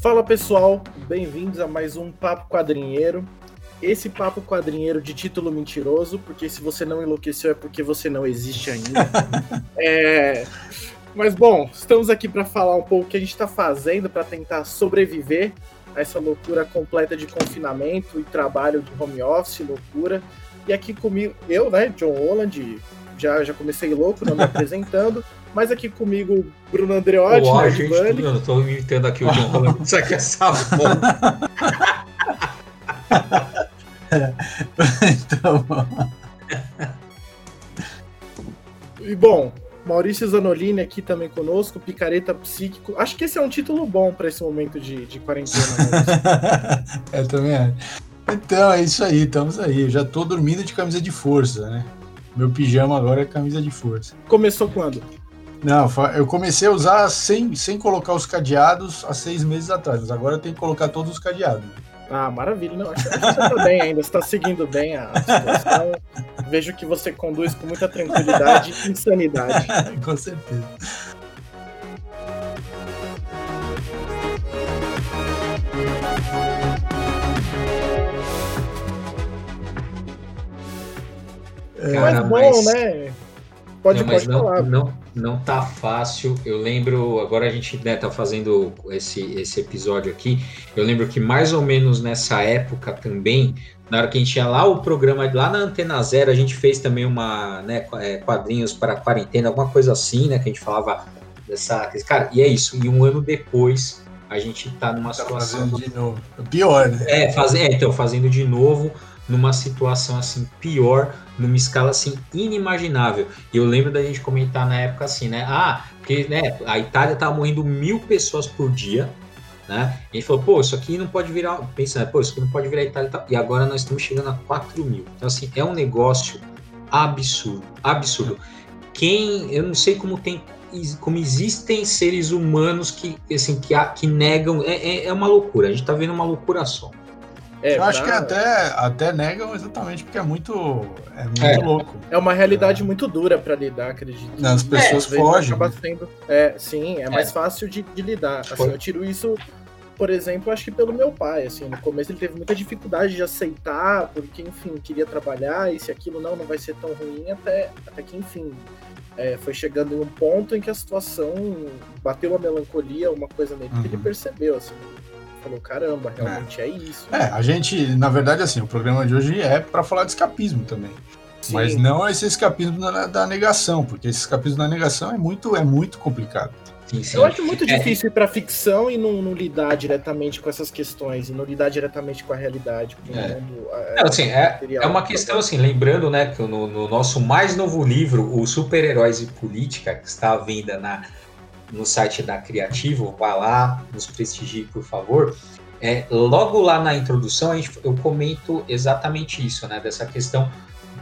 Fala pessoal, bem-vindos a mais um Papo Quadrinheiro. Esse Papo Quadrinheiro de título mentiroso, porque se você não enlouqueceu é porque você não existe ainda. é... Mas bom, estamos aqui para falar um pouco o que a gente está fazendo para tentar sobreviver a essa loucura completa de confinamento e trabalho de home office, loucura. E aqui comigo, eu, né, John Holland, já, já comecei louco, não me apresentando. Mas aqui comigo, Bruno Andreotti. Ó, oh, gente, eu tô imitando aqui o John Holland. Isso aqui é sabão. então, e bom, Maurício Zanolini aqui também conosco, Picareta Psíquico. Acho que esse é um título bom para esse momento de, de quarentena. eu também acho. Então, é isso aí, estamos aí. Eu já tô dormindo de camisa de força, né? Meu pijama agora é camisa de força. Começou quando? Não, eu comecei a usar sem, sem colocar os cadeados há seis meses atrás, mas agora eu tenho que colocar todos os cadeados. Ah, maravilha. Não, acho que você tá bem ainda, você tá seguindo bem a situação. Vejo que você conduz com muita tranquilidade e insanidade. com certeza. Cara, mas bom, mas... né? Pode, não, pode não, falar. Não, não tá fácil. Eu lembro, agora a gente né, tá fazendo esse, esse episódio aqui. Eu lembro que mais ou menos nessa época também, na hora que a gente tinha lá o programa, lá na Antena Zero, a gente fez também uma, né, é, quadrinhos para quarentena, alguma coisa assim, né, que a gente falava dessa. Cara, e é isso. E um ano depois, a gente tá numa tá situação. Fazendo de novo. Pior, né? É, faz, é, então, fazendo de novo numa situação assim pior, numa escala assim inimaginável. E eu lembro da gente comentar na época assim, né? Ah, porque né, a Itália tava morrendo mil pessoas por dia, né? E gente falou, pô, isso aqui não pode virar, pensando, pô, isso aqui não pode virar Itália e agora nós estamos chegando a 4 mil. Então, assim, é um negócio absurdo, absurdo. Quem, eu não sei como tem como existem seres humanos que assim que, que negam é, é, é uma loucura a gente tá vendo uma loucura só é, eu acho que até, até negam exatamente porque é muito, é muito é. louco. É uma realidade é. muito dura para lidar, acredito. As pessoas fogem. Né? Sendo, é, sim, é, mais é. fácil de, de lidar. Assim, eu tiro isso, por exemplo, acho que pelo meu pai. Assim, no começo ele teve muita dificuldade de aceitar, porque, enfim, queria trabalhar e se aquilo não, não vai ser tão ruim, até, até que, enfim, é, foi chegando em um ponto em que a situação bateu uma melancolia, uma coisa nele uhum. que ele uhum. percebeu, assim falou, caramba, realmente é, é isso. É, a gente, na verdade, assim, o programa de hoje é para falar de escapismo também. Sim. Mas não esse escapismo da, da, negação, porque esse escapismo da negação é muito, é muito complicado. Sim, sim. Eu acho muito é. difícil ir para ficção e não, não, lidar diretamente com essas questões, e não lidar diretamente com a realidade. Com é. Mundo, é, assim, é, é uma questão, assim, lembrando né, que no, no nosso mais novo livro, O Super-Heróis e Política, que está à venda na no site da Criativo, vá lá, nos prestigie, por favor. É, logo lá na introdução, gente, eu comento exatamente isso, né? Dessa questão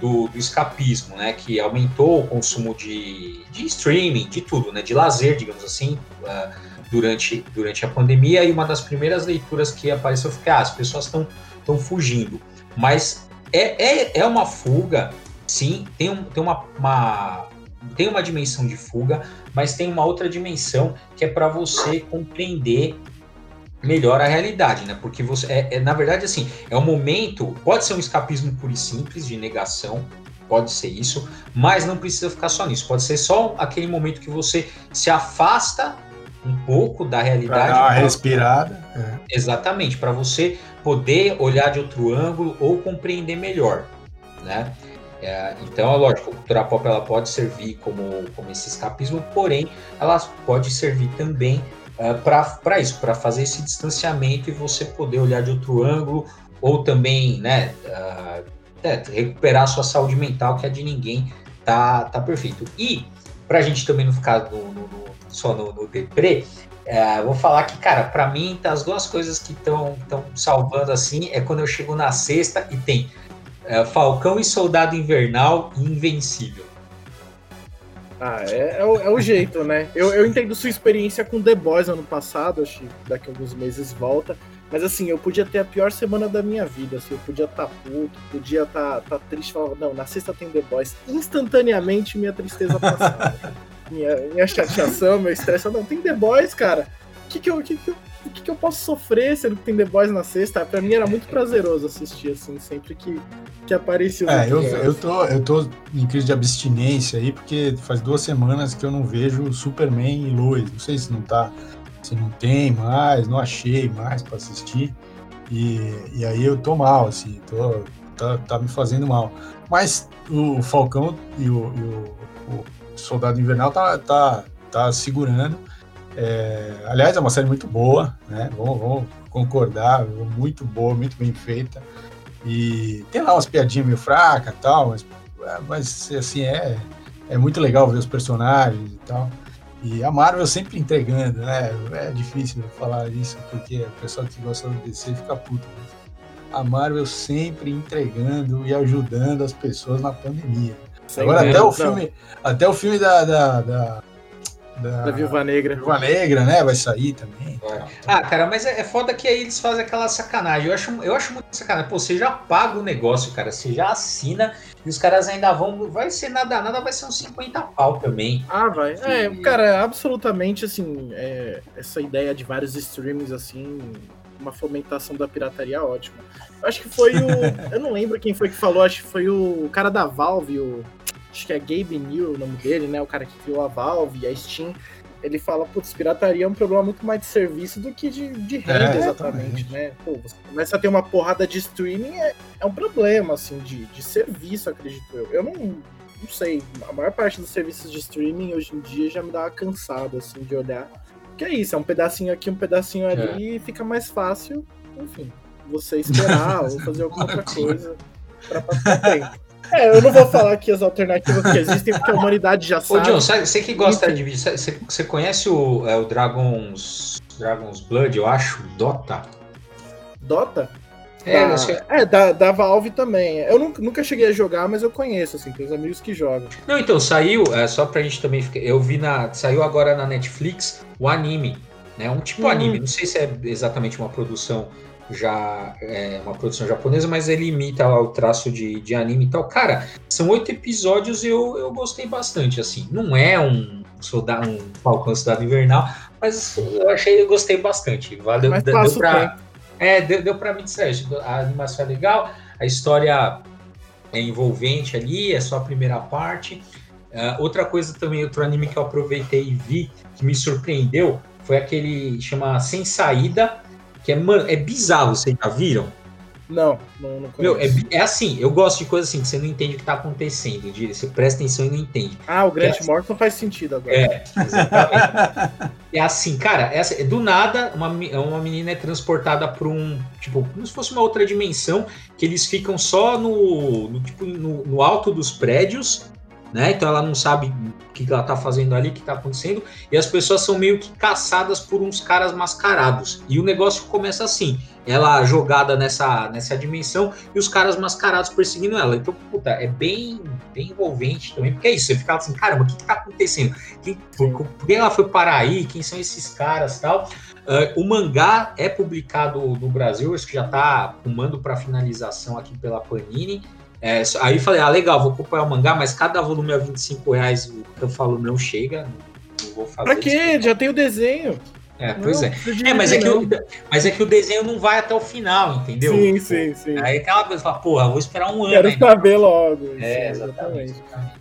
do, do, escapismo, né? Que aumentou o consumo de, de streaming, de tudo, né? De lazer, digamos assim, uh, durante, durante a pandemia. E uma das primeiras leituras que apareceu foi que ah, as pessoas estão fugindo. Mas é, é, é uma fuga, sim, tem, um, tem uma, uma tem uma dimensão de fuga, mas tem uma outra dimensão que é para você compreender melhor a realidade, né? Porque você é, é, na verdade assim, é um momento, pode ser um escapismo puro e simples de negação, pode ser isso, mas não precisa ficar só nisso. Pode ser só aquele momento que você se afasta um pouco da realidade. Pra dar uma respirada. É. Exatamente, para você poder olhar de outro ângulo ou compreender melhor, né? É, então, é lógico, a cultura pop ela pode servir como, como esse escapismo, porém, ela pode servir também uh, para isso, para fazer esse distanciamento e você poder olhar de outro ângulo, ou também né, uh, é, recuperar a sua saúde mental, que a de ninguém tá, tá perfeito. E, para a gente também não ficar no, no, no, só no, no deprê, é, vou falar que, cara, para mim, tá as duas coisas que estão salvando assim é quando eu chego na sexta e tem é, Falcão e Soldado Invernal Invencível. Ah, é, é, o, é o jeito, né? Eu, eu entendo sua experiência com The Boys ano passado, acho que daqui a alguns meses volta. Mas assim, eu podia ter a pior semana da minha vida, assim, eu podia estar tá puto, podia estar tá, tá triste, falar, não, na sexta tem The Boys. Instantaneamente minha tristeza passava. minha, minha chateação, meu estresse, não, tem The Boys, cara. O que que eu, que que eu o que, que eu posso sofrer sendo que tem The Boys na sexta? Pra mim era muito prazeroso assistir, assim, sempre que, que aparecia. É, eu, eu, tô, eu tô em crise de abstinência aí, porque faz duas semanas que eu não vejo Superman e Lois. Não sei se não tá. Se não tem mais, não achei mais para assistir. E, e aí eu tô mal, assim, tô, tá, tá me fazendo mal. Mas o Falcão e o, e o, o Soldado Invernal tá, tá, tá segurando. É, aliás, é uma série muito boa, né? Vamos, vamos, concordar, muito boa, muito bem feita. E tem lá umas piadinhas meio fracas e tal, mas, é, mas assim, é, é muito legal ver os personagens e tal. E a Marvel sempre entregando, né? É difícil falar isso, porque o pessoal que gosta do DC fica puto. Mas a Marvel sempre entregando e ajudando as pessoas na pandemia. Sem Agora até o filme, até o filme da, da, da da, da Viúva Negra. Viúva Negra, né? Vai sair também. É. Ah, cara, mas é, é, foda que aí eles fazem aquela sacanagem. Eu acho, eu acho muito sacanagem. Pô, você já paga o negócio, cara. Você já assina e os caras ainda vão. Vai ser nada, nada, vai ser uns 50 pau também. Ah, vai. É, cara, absolutamente assim. É, essa ideia de vários streamings assim. Uma fomentação da pirataria ótima. Eu acho que foi o. eu não lembro quem foi que falou, acho que foi o cara da Valve, o acho que é Gabe New o nome dele, né? O cara que criou a Valve e a Steam. Ele fala, putz, pirataria é um problema muito mais de serviço do que de, de renda, é, exatamente, né? Pô, você começa a ter uma porrada de streaming, é, é um problema, assim, de, de serviço, acredito eu. Eu não, não sei, a maior parte dos serviços de streaming hoje em dia já me dá uma cansada, assim, de olhar. Que é isso, é um pedacinho aqui, um pedacinho ali, é. e fica mais fácil, enfim, você esperar ou fazer alguma outra coisa pra passar tempo. É, eu não vou falar aqui as alternativas que existem, porque a humanidade já sabe. Ô, John, você que gosta de vídeo, você, você conhece o, é, o Dragon's, Dragon's Blood, eu acho? Dota? Dota? É, da, é da, da Valve também. Eu nunca, nunca cheguei a jogar, mas eu conheço, assim, tem os amigos que jogam. Não, então, saiu, é, só pra gente também ficar. Eu vi na. Saiu agora na Netflix o anime. Né, um tipo hum. anime, não sei se é exatamente uma produção já é uma produção japonesa, mas ele imita lá o traço de, de anime e tal. Cara, são oito episódios e eu, eu gostei bastante, assim. Não é um soldado, um Falcão Cidade Invernal, mas eu achei, eu gostei bastante. Valeu, mas deu, deu pra, é, deu, deu pra me distrair. A animação é legal, a história é envolvente ali, é só a primeira parte. Uh, outra coisa também, outro anime que eu aproveitei e vi, que me surpreendeu, foi aquele chama Sem Saída, que é, mano, é bizarro, vocês já viram? Não, não, não Meu, é, é, assim, eu gosto de coisas assim, que você não entende o que tá acontecendo, de, você presta atenção e não entende. Ah, o Grant é, Morrison faz sentido agora. É, exatamente. é assim, cara, essa, do nada, uma, uma menina é transportada para um, tipo, como se fosse uma outra dimensão, que eles ficam só no, no tipo, no, no alto dos prédios, né? Então ela não sabe o que ela tá fazendo ali, o que tá acontecendo, e as pessoas são meio que caçadas por uns caras mascarados. E o negócio começa assim: ela jogada nessa, nessa dimensão e os caras mascarados perseguindo ela. Então, puta, é bem, bem envolvente também, porque é isso, você fica assim, caramba, o que, que tá acontecendo? Quem, por, por, que ela foi parar aí? Quem são esses caras tal? Uh, o mangá é publicado no Brasil, acho que já tá rumando para finalização aqui pela Panini. É, aí falei, ah, legal, vou acompanhar o mangá, mas cada volume é 25 reais, o que eu falo não chega, não vou fazer. Pra quê? Já tem o desenho. É, pois é. É, mas é, que o, mas é que o desenho não vai até o final, entendeu? Sim, sim, sim. Aí aquela coisa, fala, porra, vou esperar um ano. Quero saber logo. É, exatamente.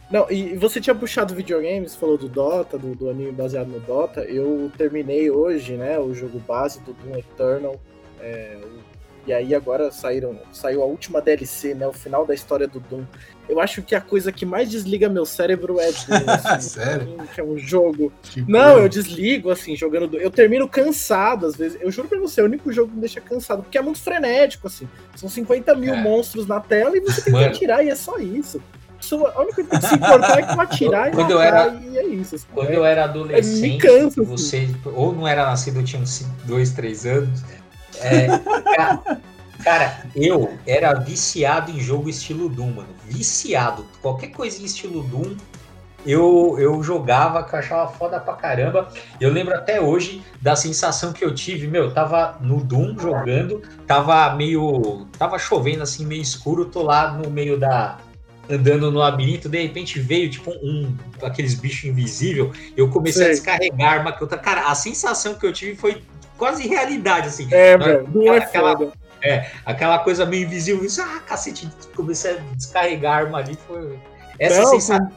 Não, e você tinha puxado videogames, falou do Dota, do, do anime baseado no Dota. Eu terminei hoje, né, o jogo base do Doom Eternal. É, o e aí agora saíram, saiu a última DLC, né? O final da história do Doom. Eu acho que a coisa que mais desliga meu cérebro é Doom. Assim, Sério? Que é um jogo. Que não, eu desligo, assim, jogando Doom. Eu termino cansado, às vezes. Eu juro pra você, é o único jogo que me deixa cansado, porque é muito frenético, assim. São 50 mil é. monstros na tela e você tem Mano. que atirar, e é só isso. A única coisa que se importar é que eu atirar quando e eu era, e é isso. Assim, quando é, eu era adolescente, cansa, assim. você ou não era nascido, eu tinha uns 2, 3 anos é, cara, eu era viciado em jogo estilo Doom, mano. Viciado. Qualquer coisinha estilo Doom, eu, eu jogava, que eu achava foda pra caramba. Eu lembro até hoje da sensação que eu tive, meu, tava no Doom jogando, tava meio. tava chovendo assim, meio escuro, tô lá no meio da. andando no labirinto, de repente veio tipo um. aqueles bichos invisível, eu comecei Sei. a descarregar arma que outra. Cara, a sensação que eu tive foi quase realidade, assim. É, velho, é aquela, aquela coisa meio velho, Doom é aquela, foda. É, aquela coisa meio invisível, isso, ah, cacete, comecei a descarregar a arma ali, foi... Essa Não, sensação...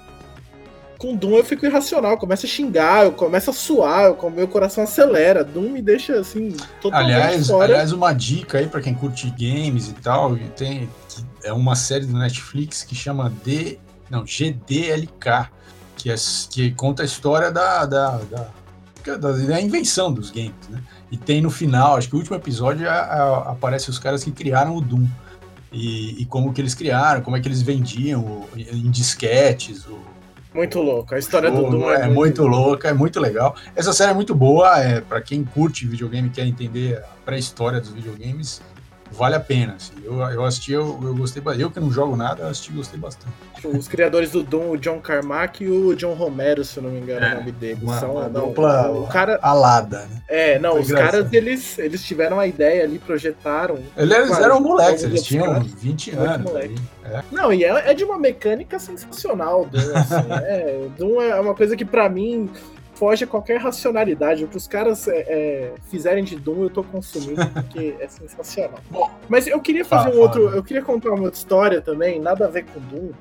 Com Doom eu fico irracional, eu começo a xingar, eu começo a suar, eu, meu coração acelera. Doom me deixa assim, totalmente aliás, fora. Aliás, uma dica aí para quem curte games e tal, tem é uma série do Netflix que chama D, não, GDLK, que, é, que conta a história da, da, da, da, da invenção dos games, né? E tem no final, acho que o último episódio a, a, aparece os caras que criaram o Doom. E, e, como que eles criaram, como é que eles vendiam o, em disquetes, o, muito louco. A história do Doom é, é muito, louca, é muito legal. Essa série é muito boa, é para quem curte videogame e quer entender a pré-história dos videogames vale a pena. Assim. Eu, eu assisti, eu, eu gostei Eu que não jogo nada, eu assisti e gostei bastante. Os criadores do Doom, o John Carmack e o John Romero, se eu não me engano é, o nome deles. Uma, São uma não, dupla o cara, alada, né? É, não, Foi os engraçado. caras, eles, eles tiveram a ideia ali, projetaram. Eles eram moleques, eles tinham caras, 20 anos. É. Não, e é, é, de uma mecânica sensacional, Doom, assim, é, Doom é uma coisa que para mim foge a qualquer racionalidade. O que os caras é, é, fizerem de Doom, eu tô consumindo, porque é sensacional. Bom, Mas eu queria fazer um outro. Eu queria contar uma outra história também, nada a ver com Doom,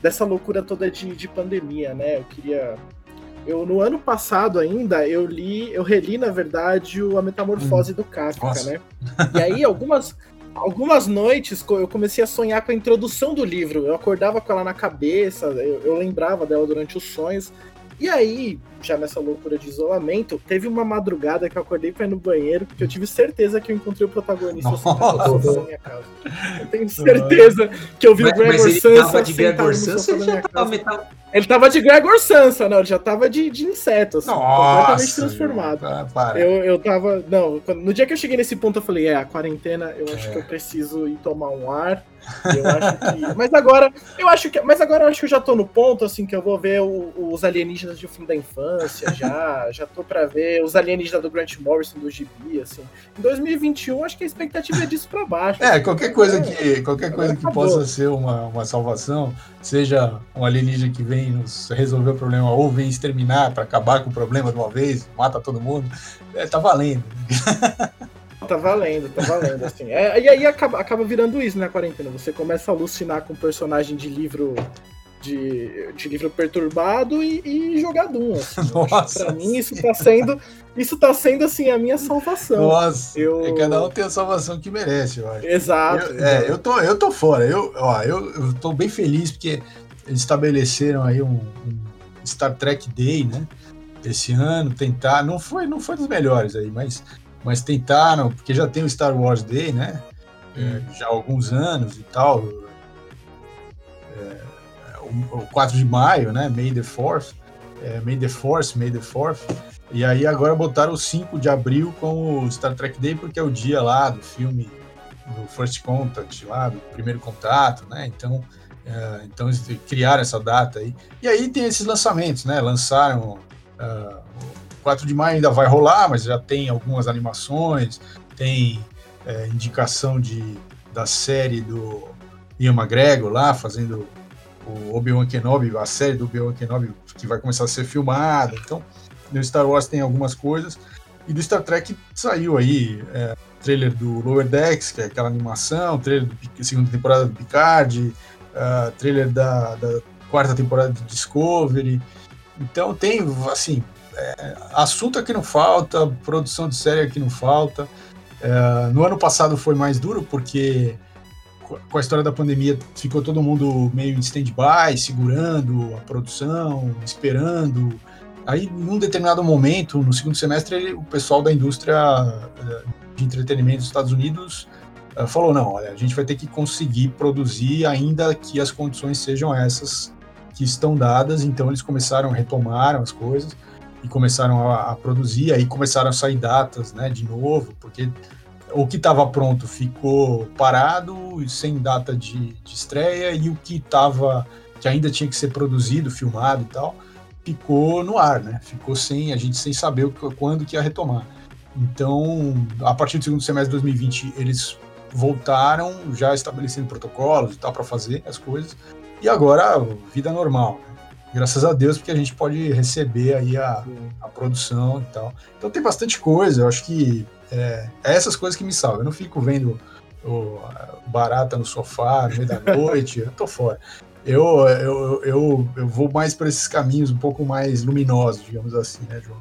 dessa loucura toda de, de pandemia, né? Eu queria. Eu, no ano passado ainda, eu li, eu reli, na verdade, o A Metamorfose hum. do Kafka, Nossa. né? E aí, algumas, algumas noites eu comecei a sonhar com a introdução do livro. Eu acordava com ela na cabeça, eu, eu lembrava dela durante os sonhos. E aí, já nessa loucura de isolamento, teve uma madrugada que eu acordei pra ir no banheiro, porque eu tive certeza que eu encontrei o protagonista sentado na minha casa. Eu tenho certeza que eu vi mas, o Gregor mas ele Tava de Gregor Sansa ele já tava, Ele tava de Gregor Sansa, não, ele já tava de, de inseto, assim, Nossa, completamente transformado. Para. Eu, eu tava. Não, no dia que eu cheguei nesse ponto, eu falei, é, a quarentena, eu acho é. que eu preciso ir tomar um ar eu acho que. Mas agora, eu acho que. Mas agora eu acho que eu já tô no ponto, assim, que eu vou ver o, os alienígenas de fim da infância, já. já tô pra ver os alienígenas do Grant Morrison do Gibi, assim. Em 2021, acho que a expectativa é disso pra baixo. É, qualquer coisa que, qualquer coisa que possa ser uma, uma salvação, seja um alienígena que vem nos resolver o problema ou vem exterminar para acabar com o problema de uma vez, mata todo mundo, é, tá valendo. Tá valendo, tá valendo, assim. É, e aí acaba, acaba virando isso na né, quarentena. Você começa a alucinar com um personagem de livro de, de livro perturbado e, e jogar Doom. Assim. Nossa. Pra mim, isso tá sendo. Isso tá sendo assim a minha salvação. Nossa, eu... é cada um tem a salvação que merece, eu acho. Exato. Eu, é, eu, tô, eu tô fora. Eu, ó, eu, eu tô bem feliz porque eles estabeleceram aí um, um Star Trek Day, né? Esse ano, tentar. Não foi, não foi dos melhores aí, mas mas tentaram, porque já tem o Star Wars Day, né? É, já há alguns anos e tal. É, o, o 4 de maio, né? May the 4th. É, May the Force, May the 4th. E aí agora botaram o 5 de abril como Star Trek Day, porque é o dia lá do filme do First Contact, lá do primeiro contato, né? Então, é, então criaram essa data aí. E aí tem esses lançamentos, né? Lançaram uh, 4 de maio ainda vai rolar, mas já tem algumas animações, tem é, indicação de, da série do Ian McGregor lá, fazendo o Obi-Wan Kenobi, a série do Obi-Wan Kenobi que vai começar a ser filmada. Então, no Star Wars tem algumas coisas. E do Star Trek saiu aí é, trailer do Lower Decks, que é aquela animação, trailer da segunda temporada do Picard, uh, trailer da, da quarta temporada de Discovery. Então tem, assim, é, assunto aqui não falta, produção de série aqui não falta. É, no ano passado foi mais duro porque com a história da pandemia ficou todo mundo meio em stand-by, segurando a produção, esperando. Aí, num determinado momento, no segundo semestre, o pessoal da indústria é, de entretenimento dos Estados Unidos é, falou: não, olha, a gente vai ter que conseguir produzir ainda que as condições sejam essas que estão dadas. Então, eles começaram, retomaram as coisas e começaram a, a, produzir, aí começaram a sair datas, né, de novo, porque o que estava pronto ficou parado, sem data de, de estreia, e o que estava, que ainda tinha que ser produzido, filmado e tal, ficou no ar, né, ficou sem, a gente sem saber quando que ia retomar. Então, a partir do segundo semestre de 2020, eles voltaram já estabelecendo protocolos e tal para fazer as coisas, e agora, vida normal, né? Graças a Deus, porque a gente pode receber aí a, a produção e tal. Então tem bastante coisa, eu acho que é, é, essas coisas que me salvam. Eu não fico vendo o, barata no sofá no meio da noite, eu tô fora. Eu, eu, eu, eu vou mais para esses caminhos um pouco mais luminosos, digamos assim, né, João?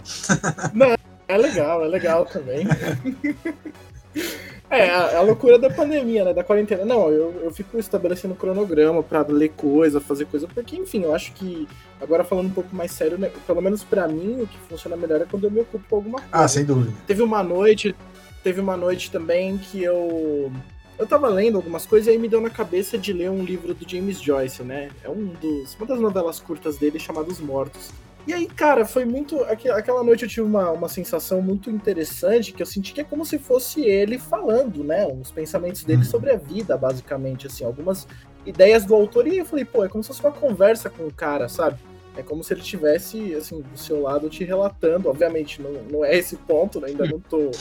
Não, é legal, é legal também. É, a, a, loucura da pandemia, né? Da quarentena. Não, eu, eu fico estabelecendo cronograma para ler coisa, fazer coisa, porque, enfim, eu acho que, agora falando um pouco mais sério, né, pelo menos para mim, o que funciona melhor é quando eu me ocupo com alguma coisa. Ah, sem dúvida. Teve uma noite, teve uma noite também que eu. Eu tava lendo algumas coisas e aí me deu na cabeça de ler um livro do James Joyce, né? É um dos, uma das novelas curtas dele chamados Mortos. E aí, cara, foi muito. Aquela noite eu tive uma, uma sensação muito interessante, que eu senti que é como se fosse ele falando, né? Os pensamentos dele uhum. sobre a vida, basicamente, assim, algumas ideias do autor. E eu falei, pô, é como se fosse uma conversa com o cara, sabe? É como se ele tivesse, assim, do seu lado te relatando. Obviamente, não, não é esse ponto, né? ainda não tô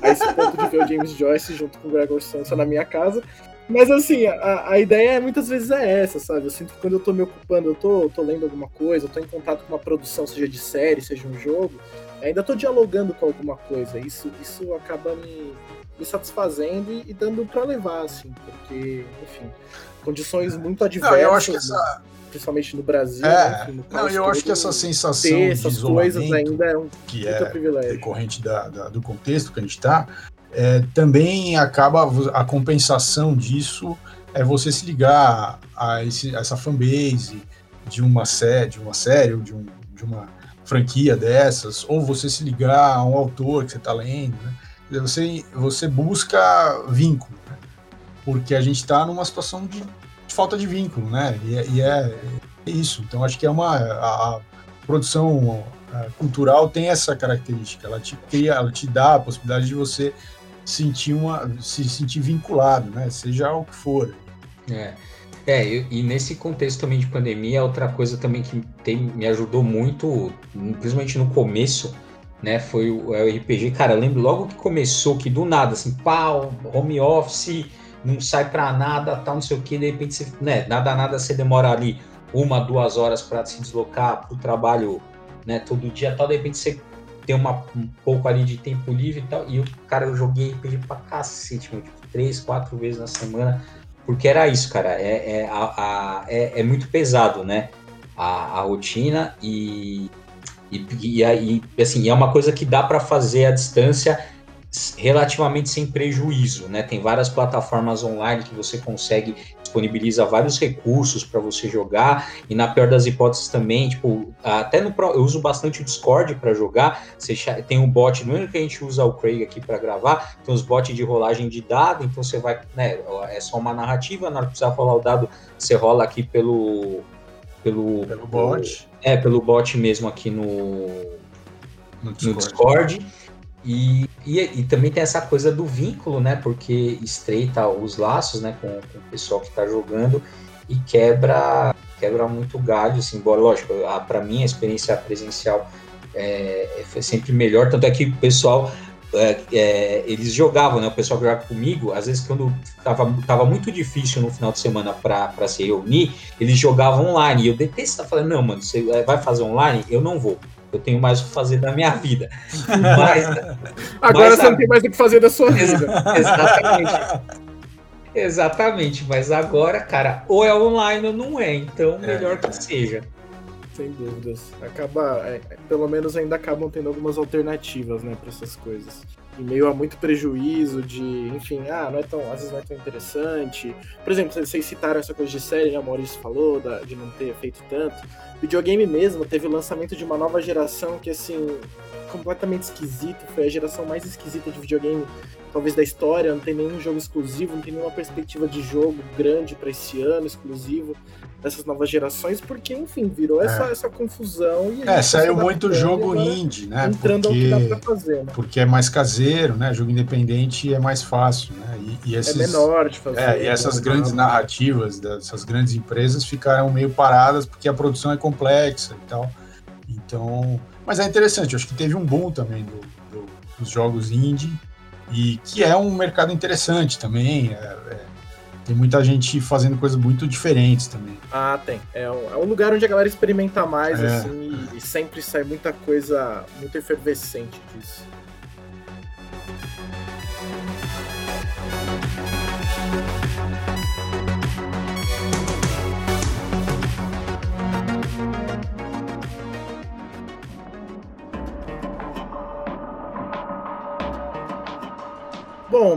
a esse ponto de ver o James Joyce junto com o Gregor Samsa na minha casa. Mas assim, a, a ideia muitas vezes é essa, sabe? Eu sinto que quando eu tô me ocupando, eu tô, tô lendo alguma coisa, eu tô em contato com uma produção, seja de série, seja um jogo, ainda tô dialogando com alguma coisa. Isso, isso acaba me, me satisfazendo e, e dando para levar, assim, porque, enfim, condições muito adversas. Não, eu acho que essa... Principalmente no Brasil. É, né? enfim, no não, eu acho que essa sensação de essas coisas ainda é um que é privilégio. decorrente da, da, do contexto que a gente está, é, também acaba a compensação disso é você se ligar a, esse, a essa fanbase de uma série, de uma série ou de, um, de uma franquia dessas, ou você se ligar a um autor que você está lendo, né? Você, você busca vínculo, né? porque a gente está numa situação de, falta de vínculo, né? E, é, e é, é, isso. Então acho que é uma a, a produção cultural tem essa característica. Ela te cria, ela te dá a possibilidade de você sentir uma, se sentir vinculado, né? Seja o que for. É. É, e, nesse contexto também de pandemia, outra coisa também que tem, me ajudou muito, principalmente no começo, né, foi o, é o RPG. Cara, eu lembro logo que começou, que do nada, assim, pau, home office, não sai pra nada, tal, não sei o que, de repente você, né, nada, nada, você demora ali uma, duas horas para se deslocar pro trabalho, né, todo dia, tal, de repente você ter uma, um pouco ali de tempo livre e tal. E o cara, eu joguei RPG pra cacete, meu, tipo, três, quatro vezes na semana, porque era isso, cara. É, é, a, a, é, é muito pesado, né? A, a rotina e, e, e, e, assim, é uma coisa que dá para fazer à distância relativamente sem prejuízo, né? Tem várias plataformas online que você consegue disponibiliza vários recursos para você jogar e na pior das hipóteses também, tipo, até no eu uso bastante o Discord para jogar. Você tem um bot, no mesmo que a gente usa o Craig aqui para gravar, tem os bots de rolagem de dado, então você vai, né, é só uma narrativa, na hora que precisar rolar o dado, você rola aqui pelo pelo, pelo bot. É, pelo bot mesmo aqui no no Discord. No Discord. E, e, e, também tem essa coisa do vínculo, né? Porque estreita os laços, né? Com, com o pessoal que está jogando e quebra quebra muito galho, assim, embora, lógico, para mim a experiência presencial é, é, foi sempre melhor, tanto é que o pessoal é, é, eles jogavam, né? O pessoal que jogava comigo, às vezes quando tava, tava muito difícil no final de semana para se reunir, eles jogavam online. E eu detesto estar falando, não, mano, você vai fazer online? Eu não vou eu tenho mais o que fazer da minha vida. Mas, Agora mas, você não tem mais o que fazer da sua vida. Exatamente. Exatamente, mas agora, cara, ou é online ou não é, então é. melhor é, que seja. Sem dúvidas. Acaba, é, pelo menos ainda acabam tendo algumas alternativas, né, para essas coisas em meio a muito prejuízo de, enfim, ah, não é tão, às vezes não é tão interessante. Por exemplo, vocês citaram essa coisa de série, né? O Maurício falou da, de não ter feito tanto. Videogame mesmo teve o lançamento de uma nova geração que, assim, completamente esquisito. Foi a geração mais esquisita de videogame, talvez da história. Não tem nenhum jogo exclusivo, não tem nenhuma perspectiva de jogo grande para esse ano exclusivo dessas novas gerações, porque, enfim, virou é. essa, essa confusão. E é, saiu muito jogo indie, né? Entrando porque, ao que dá pra fazer, né? Porque é mais caseiro, né? Jogo independente é mais fácil, né? E, e esses, é menor de fazer. É, e essas grandes narrativas dessas grandes empresas ficaram meio paradas porque a produção é complexa e tal. Então, mas é interessante, acho que teve um boom também do, do, dos jogos indie e que é um mercado interessante também. É, é, tem muita gente fazendo coisas muito diferentes também. Ah, tem. É um, é um lugar onde a galera experimenta mais, é. assim, e, e sempre sai muita coisa muito efervescente disso.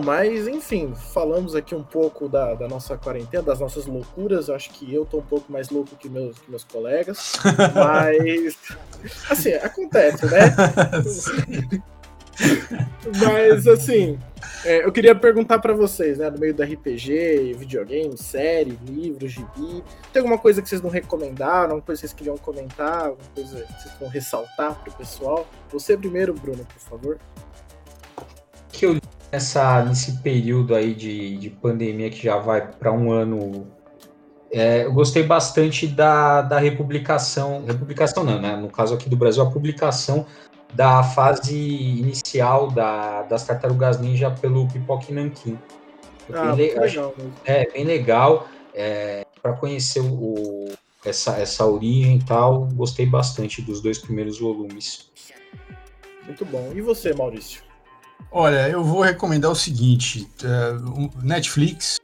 Mas enfim, falamos aqui um pouco da, da nossa quarentena, das nossas loucuras. Acho que eu tô um pouco mais louco que meus, que meus colegas. mas, assim, acontece, né? mas, assim, é, eu queria perguntar para vocês, né, no meio do RPG, videogame, série, livro, gibi, tem alguma coisa que vocês não recomendaram, alguma coisa que vocês queriam comentar, alguma coisa que vocês vão ressaltar pro pessoal? Você primeiro, Bruno, por favor. Que eu nessa, nesse período aí de, de pandemia que já vai para um ano, é, eu gostei bastante da, da republicação, republicação não, né? No caso aqui do Brasil, a publicação da fase inicial da, das Tartarugas Ninja pelo Pipoque Nankin. Ah, bem, legal, é bem legal é, para conhecer o, essa, essa origem e tal. Gostei bastante dos dois primeiros volumes. Muito bom. E você, Maurício? Olha, eu vou recomendar o seguinte: é, Netflix,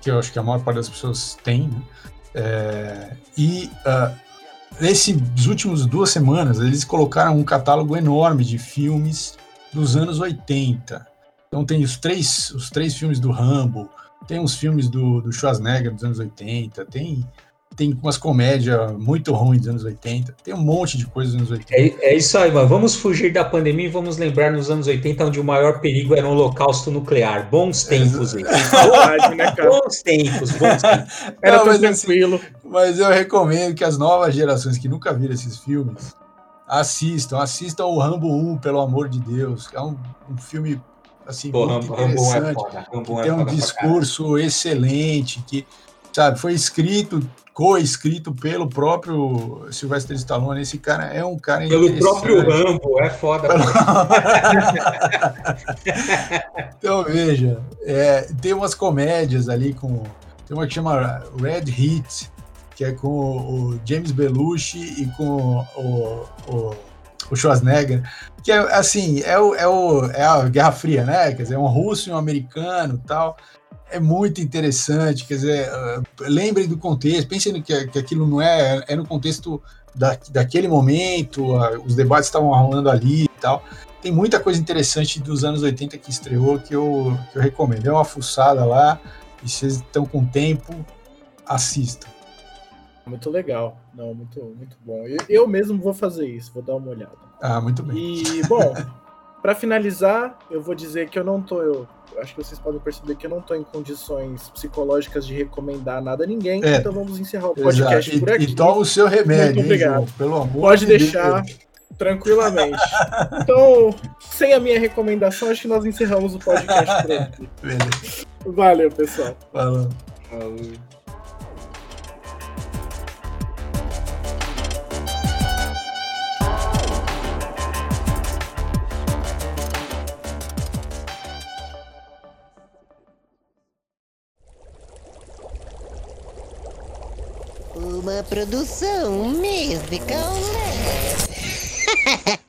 que eu acho que a maior parte das pessoas tem, né? é, e uh, nesses últimos duas semanas eles colocaram um catálogo enorme de filmes dos anos 80. Então tem os três, os três filmes do Rambo, tem os filmes do, do Schwarzenegger dos anos 80, tem tem umas comédias muito ruins dos anos 80, tem um monte de coisas dos anos 80. É, é, isso aí, mano. Vamos fugir da pandemia e vamos lembrar nos anos 80, onde o maior perigo era um holocausto nuclear. Bons tempos, é, Verdade, né, cara? Bons tempos, bons tempos. Era Não, mas, assim, tranquilo. Assim, mas eu recomendo que as novas gerações que nunca viram esses filmes assistam, assistam o Rambo 1, pelo amor de Deus. É um, um filme assim, Pô, muito Rambo, interessante. Rambo é foda. Rambo é tem um discurso excelente que sabe, foi escrito co-escrito pelo próprio Sylvester Stallone. Esse cara é um cara Pelo próprio Rambo, é foda. então, veja, é, tem umas comédias ali com... Tem uma que chama Red Heat, que é com o James Belushi e com o, o, o Schwarzenegger, que é assim, é, o, é, o, é a Guerra Fria, né? Quer dizer, um russo e um americano tal é muito interessante, quer dizer, uh, lembrem do contexto, pensem que, que aquilo não é, é no contexto da, daquele momento, uh, os debates estavam rolando ali e tal. Tem muita coisa interessante dos anos 80 que estreou que eu, que eu recomendo. É uma fuçada lá, e vocês estão com tempo, assistam. Muito legal, não, muito, muito bom. Eu, eu mesmo vou fazer isso, vou dar uma olhada. Ah, muito bem. E, bom, para finalizar, eu vou dizer que eu não tô. Eu, acho que vocês podem perceber que eu não estou em condições psicológicas de recomendar nada a ninguém, é, então vamos encerrar o podcast e, por aqui. E toma o seu remédio, Muito obrigado. Hein, pelo amor Pode de deixar Deus. tranquilamente. então, sem a minha recomendação, acho que nós encerramos o podcast por aqui. Beleza. Valeu, pessoal. Falou. Falou. Uma produção musical.